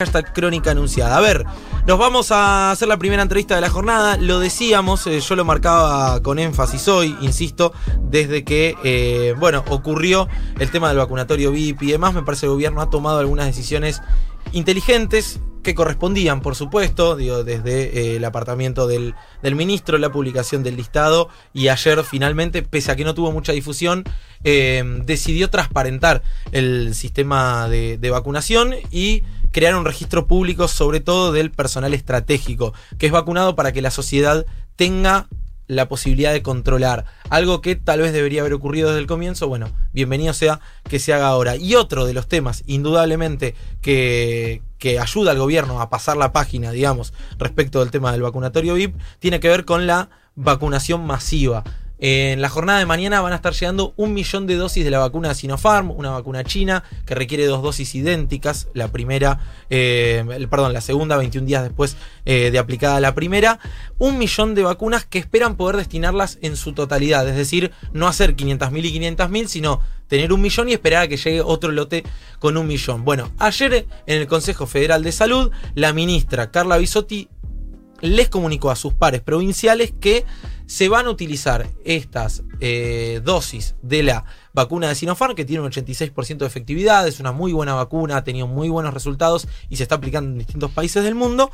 Hashtag crónica anunciada. A ver, nos vamos a hacer la primera entrevista de la jornada. Lo decíamos, eh, yo lo marcaba con énfasis hoy, insisto, desde que, eh, bueno, ocurrió el tema del vacunatorio VIP y demás. Me parece que el gobierno ha tomado algunas decisiones inteligentes que correspondían, por supuesto, digo, desde eh, el apartamiento del, del, ministro, la publicación del listado y ayer finalmente, pese a que no tuvo mucha difusión, decidió transparentar el sistema de vacunación y crear un registro público sobre todo del personal estratégico, que es vacunado para que la sociedad tenga la posibilidad de controlar. Algo que tal vez debería haber ocurrido desde el comienzo, bueno, bienvenido sea que se haga ahora. Y otro de los temas, indudablemente, que, que ayuda al gobierno a pasar la página, digamos, respecto del tema del vacunatorio VIP, tiene que ver con la vacunación masiva. En la jornada de mañana van a estar llegando un millón de dosis de la vacuna Sinopharm, una vacuna china que requiere dos dosis idénticas. La primera, eh, perdón, la segunda, 21 días después eh, de aplicada la primera. Un millón de vacunas que esperan poder destinarlas en su totalidad, es decir, no hacer 500.000 y 500.000, sino tener un millón y esperar a que llegue otro lote con un millón. Bueno, ayer en el Consejo Federal de Salud, la ministra Carla Bisotti les comunicó a sus pares provinciales que se van a utilizar estas eh, dosis de la vacuna de Sinopharm, que tiene un 86% de efectividad, es una muy buena vacuna, ha tenido muy buenos resultados y se está aplicando en distintos países del mundo,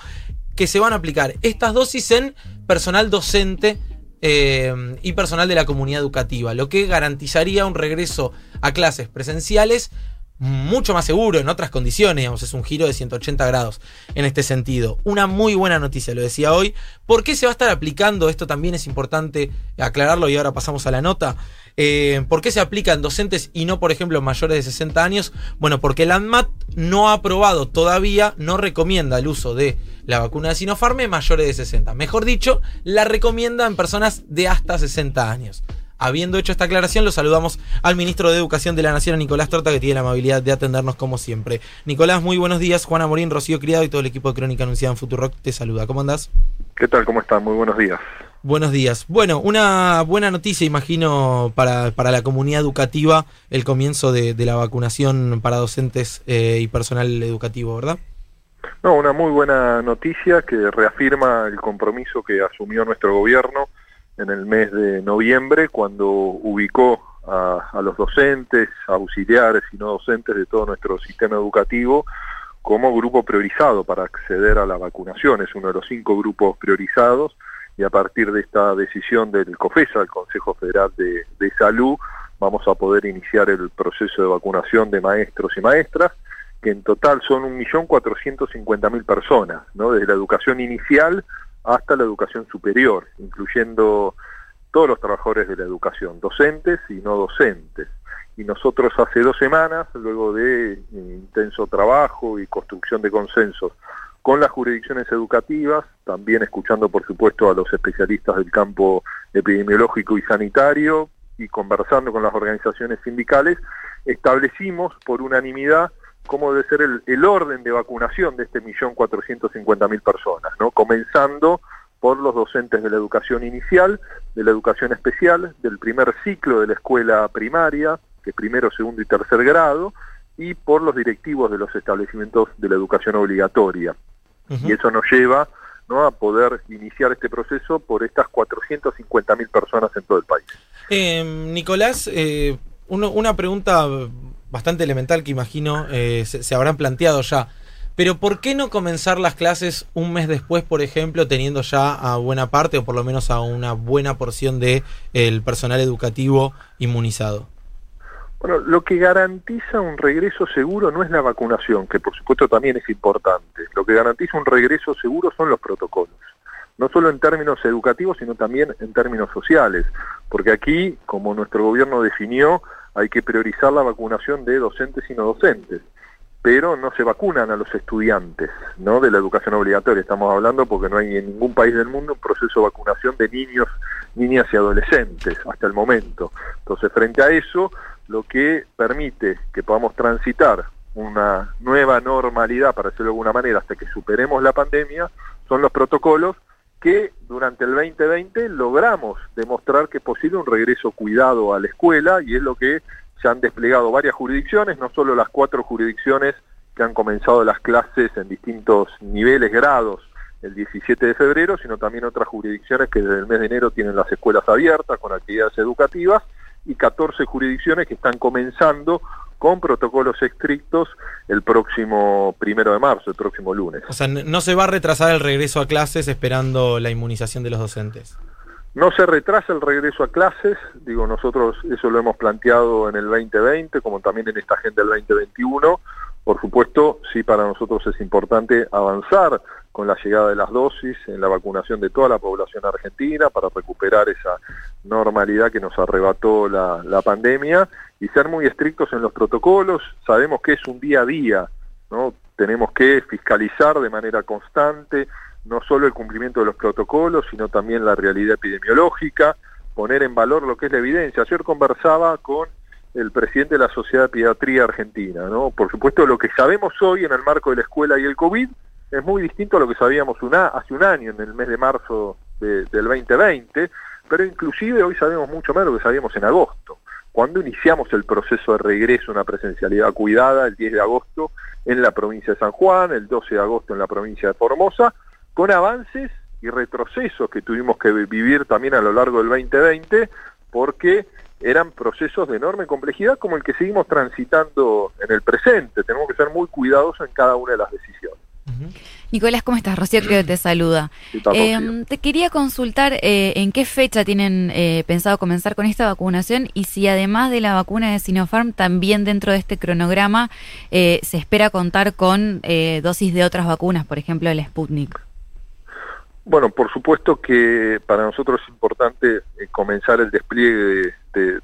que se van a aplicar estas dosis en personal docente eh, y personal de la comunidad educativa, lo que garantizaría un regreso a clases presenciales mucho más seguro, en otras condiciones, digamos, es un giro de 180 grados en este sentido. Una muy buena noticia, lo decía hoy. ¿Por qué se va a estar aplicando? Esto también es importante aclararlo y ahora pasamos a la nota. Eh, ¿Por qué se aplican docentes y no, por ejemplo, mayores de 60 años? Bueno, porque el ANMAT no ha aprobado todavía, no recomienda el uso de la vacuna de Sinopharm en mayores de 60. Mejor dicho, la recomienda en personas de hasta 60 años. Habiendo hecho esta aclaración, lo saludamos al ministro de Educación de la Nación, Nicolás Torta, que tiene la amabilidad de atendernos como siempre. Nicolás, muy buenos días. Juana Morín, Rocío Criado y todo el equipo de Crónica Anunciada en Futurock te saluda. ¿Cómo andás? ¿Qué tal? ¿Cómo están? Muy buenos días. Buenos días. Bueno, una buena noticia, imagino, para, para la comunidad educativa, el comienzo de, de la vacunación para docentes eh, y personal educativo, ¿verdad? No, una muy buena noticia que reafirma el compromiso que asumió nuestro gobierno en el mes de noviembre cuando ubicó a, los docentes, auxiliares y no docentes de todo nuestro sistema educativo como grupo priorizado para acceder a la vacunación. Es uno de los cinco grupos priorizados y a partir de esta decisión del COFESA, el Consejo Federal de, de Salud, vamos a poder iniciar el proceso de vacunación de maestros y maestras, que en total son 1.450.000 personas, ¿no? desde la educación inicial hasta la educación superior, incluyendo todos los trabajadores de la educación, docentes y no docentes. Y nosotros hace dos semanas, luego de intenso trabajo y construcción de consensos con las jurisdicciones educativas, también escuchando por supuesto a los especialistas del campo epidemiológico y sanitario y conversando con las organizaciones sindicales, establecimos por unanimidad cómo debe ser el, el orden de vacunación de este millón cuatrocientos cincuenta mil personas, ¿no? Comenzando por los docentes de la educación inicial, de la educación especial, del primer ciclo de la escuela primaria, que es primero, segundo y tercer grado, y por los directivos de los establecimientos de la educación obligatoria. Uh -huh. Y eso nos lleva ¿no? a poder iniciar este proceso por estas 450 mil personas en todo el país. Eh, Nicolás, eh, uno, una pregunta bastante elemental que imagino eh, se, habrán planteado ya. Pero ¿por qué no comenzar las clases un mes después, por ejemplo, teniendo ya a buena parte o por lo menos a una buena porción de el personal educativo inmunizado? Bueno, lo que garantiza un regreso seguro no es la vacunación, que por supuesto también es importante. Lo que garantiza un regreso seguro son los protocolos. No solo en términos educativos, sino también en términos sociales. Porque aquí, como nuestro gobierno definió, hay que priorizar la vacunación de docentes y no docentes, pero no se vacunan a los estudiantes ¿no? de la educación obligatoria. Estamos hablando porque no hay en ningún país del mundo un proceso de vacunación de niños, niñas y adolescentes hasta el momento. Entonces, frente a eso, lo que permite que podamos transitar una nueva normalidad, para decirlo de alguna manera, hasta que superemos la pandemia, son los protocolos que durante el 2020 logramos demostrar que es posible un regreso cuidado a la escuela y es lo que se han desplegado varias jurisdicciones, no solo las cuatro jurisdicciones que han comenzado las clases en distintos niveles, grados, el 17 de febrero, sino también otras jurisdicciones que desde el mes de enero tienen las escuelas abiertas con actividades educativas y 14 jurisdicciones que están comenzando con protocolos estrictos el próximo primero de marzo, el próximo lunes. O sea, no se va a retrasar el regreso a clases esperando la inmunización de los docentes. No se retrasa el regreso a clases, digo, nosotros eso lo hemos planteado en el 2020, como también en esta agenda del 2021. Por supuesto, sí para nosotros es importante avanzar con la llegada de las dosis en la vacunación de toda la población argentina para recuperar esa normalidad que nos arrebató la, la pandemia y ser muy estrictos en los protocolos. Sabemos que es un día a día, ¿no? Tenemos que fiscalizar de manera constante no solo el cumplimiento de los protocolos, sino también la realidad epidemiológica, poner en valor lo que es la evidencia. Ayer conversaba con el presidente de la Sociedad de Pediatría Argentina, ¿no? Por supuesto, lo que sabemos hoy en el marco de la escuela y el COVID es muy distinto a lo que sabíamos hace un año, en el mes de marzo del 2020, pero inclusive hoy sabemos mucho más de lo que sabíamos en agosto cuando iniciamos el proceso de regreso a una presencialidad cuidada el 10 de agosto en la provincia de San Juan, el 12 de agosto en la provincia de Formosa, con avances y retrocesos que tuvimos que vivir también a lo largo del 2020, porque eran procesos de enorme complejidad como el que seguimos transitando en el presente. Tenemos que ser muy cuidadosos en cada una de las decisiones. Nicolás, ¿cómo estás? Rocío creo que te saluda. Eh, te quería consultar eh, en qué fecha tienen eh, pensado comenzar con esta vacunación y si además de la vacuna de Sinopharm, también dentro de este cronograma se espera contar con dosis de otras vacunas, por ejemplo el Sputnik. Bueno, por supuesto que para nosotros es importante eh, comenzar el despliegue de,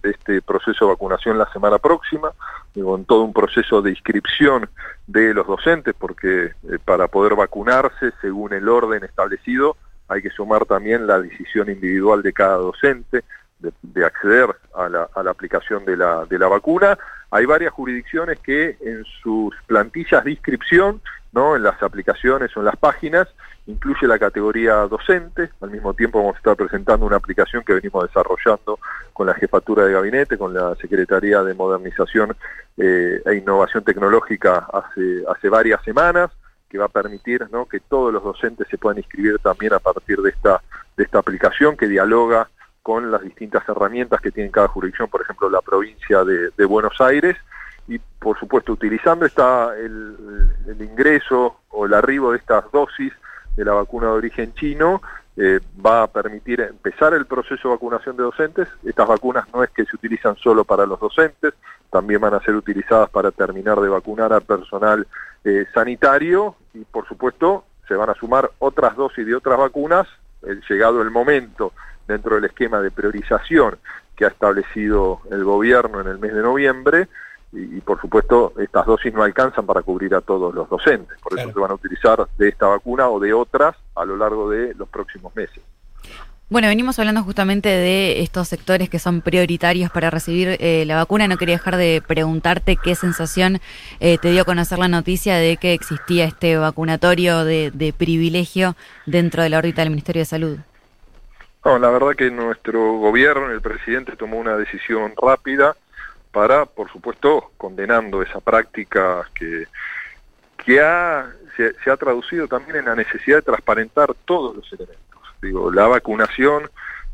este proceso de vacunación la semana próxima, con todo un proceso de inscripción de los docentes, porque eh, para poder vacunarse según el orden establecido hay que sumar también la decisión individual de cada docente de, acceder a la, aplicación de la, de la vacuna. Hay varias jurisdicciones que en sus plantillas de inscripción ¿no? en las aplicaciones o en las páginas, incluye la categoría docente, al mismo tiempo vamos a estar presentando una aplicación que venimos desarrollando con la jefatura de gabinete, con la Secretaría de Modernización eh, e Innovación Tecnológica hace, varias semanas, que va a permitir ¿no? que todos los docentes se puedan inscribir también a partir de esta, aplicación que dialoga con las distintas herramientas que tiene cada jurisdicción, por ejemplo la provincia de Buenos Aires, y por supuesto utilizando esta, el, ingreso o el arribo de estas dosis de la vacuna de origen chino eh, va a permitir empezar el proceso de vacunación de docentes. Estas vacunas no es que se utilizan solo para los docentes, también van a ser utilizadas para terminar de vacunar al personal eh, sanitario y por supuesto se van a sumar otras dosis de otras vacunas, llegado el momento dentro del esquema de priorización que ha establecido el gobierno en el mes de noviembre, y, por supuesto estas dosis no alcanzan para cubrir a todos los docentes, por eso se van a utilizar de esta vacuna o de otras a lo largo de los próximos meses. Bueno, venimos hablando justamente de estos sectores que son prioritarios para recibir eh, la vacuna. No quería dejar de preguntarte qué sensación eh, te dio conocer la noticia de que existía este vacunatorio de, de privilegio dentro de la órbita del Ministerio de Salud. No, la verdad que nuestro gobierno, el presidente, tomó una decisión rápida para, por supuesto, condenando esa práctica que, que ha, se, ha traducido también en la necesidad de transparentar todos los elementos. Digo, la vacunación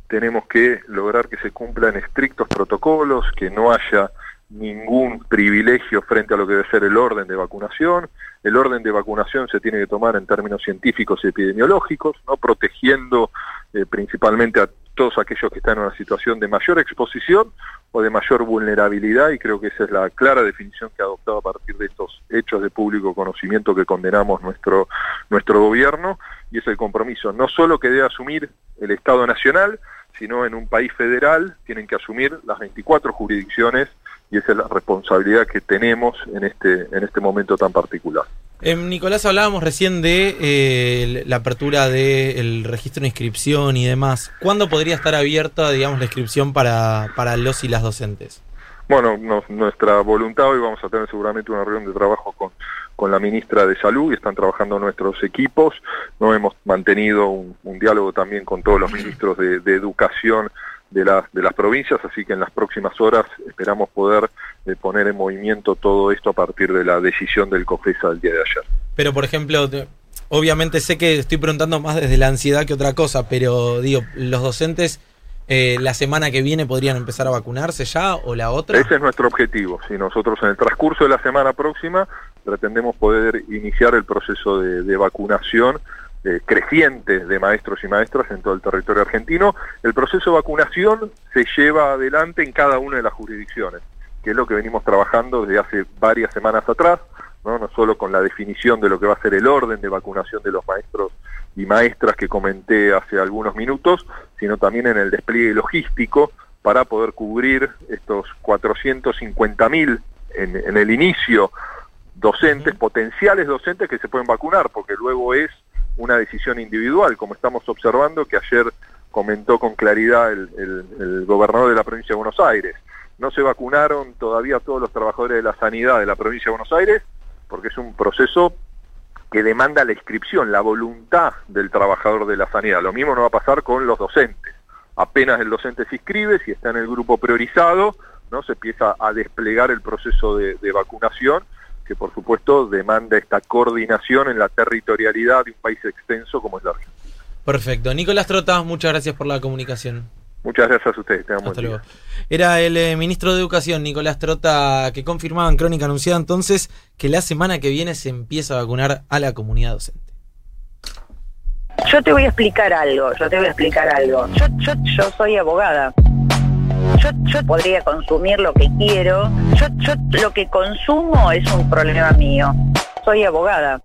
tenemos que lograr que se cumplan estrictos protocolos, que no haya ningún privilegio frente a lo que debe ser el orden de vacunación. El orden de vacunación se tiene que tomar en términos científicos y epidemiológicos, no protegiendo eh, principalmente a todos aquellos que están en una situación de mayor exposición o de mayor vulnerabilidad y creo que esa es la clara definición que ha adoptado a partir de estos hechos de público conocimiento que condenamos nuestro, nuestro gobierno y es el compromiso no solo que debe asumir el Estado Nacional, sino en un país federal tienen que asumir las 24 jurisdicciones y esa es la responsabilidad que tenemos en este, en este momento tan particular. Eh, Nicolás, hablábamos recién de eh, la apertura del registro de inscripción y demás. ¿Cuándo podría estar abierta, digamos, la inscripción para, para los y las docentes? Bueno, nuestra voluntad, hoy vamos a tener seguramente una reunión de trabajo con, con la ministra de Salud y están trabajando nuestros equipos. No hemos mantenido un, diálogo también con todos los ministros de, de Educación de, de las provincias, así que en las próximas horas esperamos poder eh, poner en movimiento todo esto a partir de la decisión del COFESA del día de ayer. Pero, por ejemplo, obviamente sé que estoy preguntando más desde la ansiedad que otra cosa, pero digo, los docentes eh, la semana que viene podrían empezar a vacunarse ya o la otra? Ese es nuestro objetivo. Si nosotros en el transcurso de la semana próxima pretendemos poder iniciar el proceso de, vacunación eh, creciente de maestros y maestras en todo el territorio argentino. El proceso de vacunación se lleva adelante en cada una de las jurisdicciones, que es lo que venimos trabajando desde hace varias semanas atrás, no, no solo con la definición de lo que va a ser el orden de vacunación de los maestros y maestras que comenté hace algunos minutos, sino también en el despliegue logístico para poder cubrir estos 450.000 en, en el inicio docentes, potenciales docentes que se pueden vacunar, porque luego es una decisión individual, como estamos observando que ayer comentó con claridad el, el, gobernador de la provincia de Buenos Aires. No se vacunaron todavía todos los trabajadores de la sanidad de la provincia de Buenos Aires, porque es un proceso que demanda la inscripción, la voluntad del trabajador de la sanidad. Lo mismo no va a pasar con los docentes. Apenas el docente se inscribe, si está en el grupo priorizado, ¿no? se empieza a desplegar el proceso de, vacunación, que por supuesto demanda esta coordinación en la territorialidad de un país extenso como es la Argentina. Perfecto. Nicolás Trota, muchas gracias por la comunicación. Muchas gracias a ustedes. Era el eh, ministro de Educación, Nicolás Trota, que confirmaba en Crónica Anunciada entonces que la semana que viene se empieza a vacunar a la comunidad docente. Yo te voy a explicar algo, yo te voy a explicar algo. Yo, yo, yo soy abogada. Yo, yo podría consumir lo que quiero. Yo, yo lo que consumo es un problema mío. Soy abogada.